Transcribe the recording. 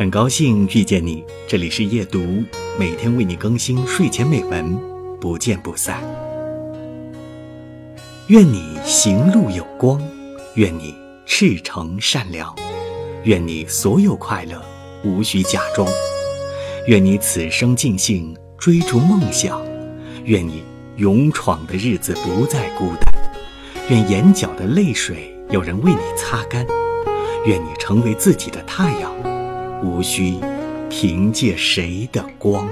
很高兴遇见你，这里是夜读，每天为你更新睡前美文，不见不散。愿你行路有光，愿你赤诚善良，愿你所有快乐无需假装，愿你此生尽兴追逐梦想，愿你勇闯的日子不再孤单，愿眼角的泪水有人为你擦干，愿你成为自己的太阳。无需凭借谁的光。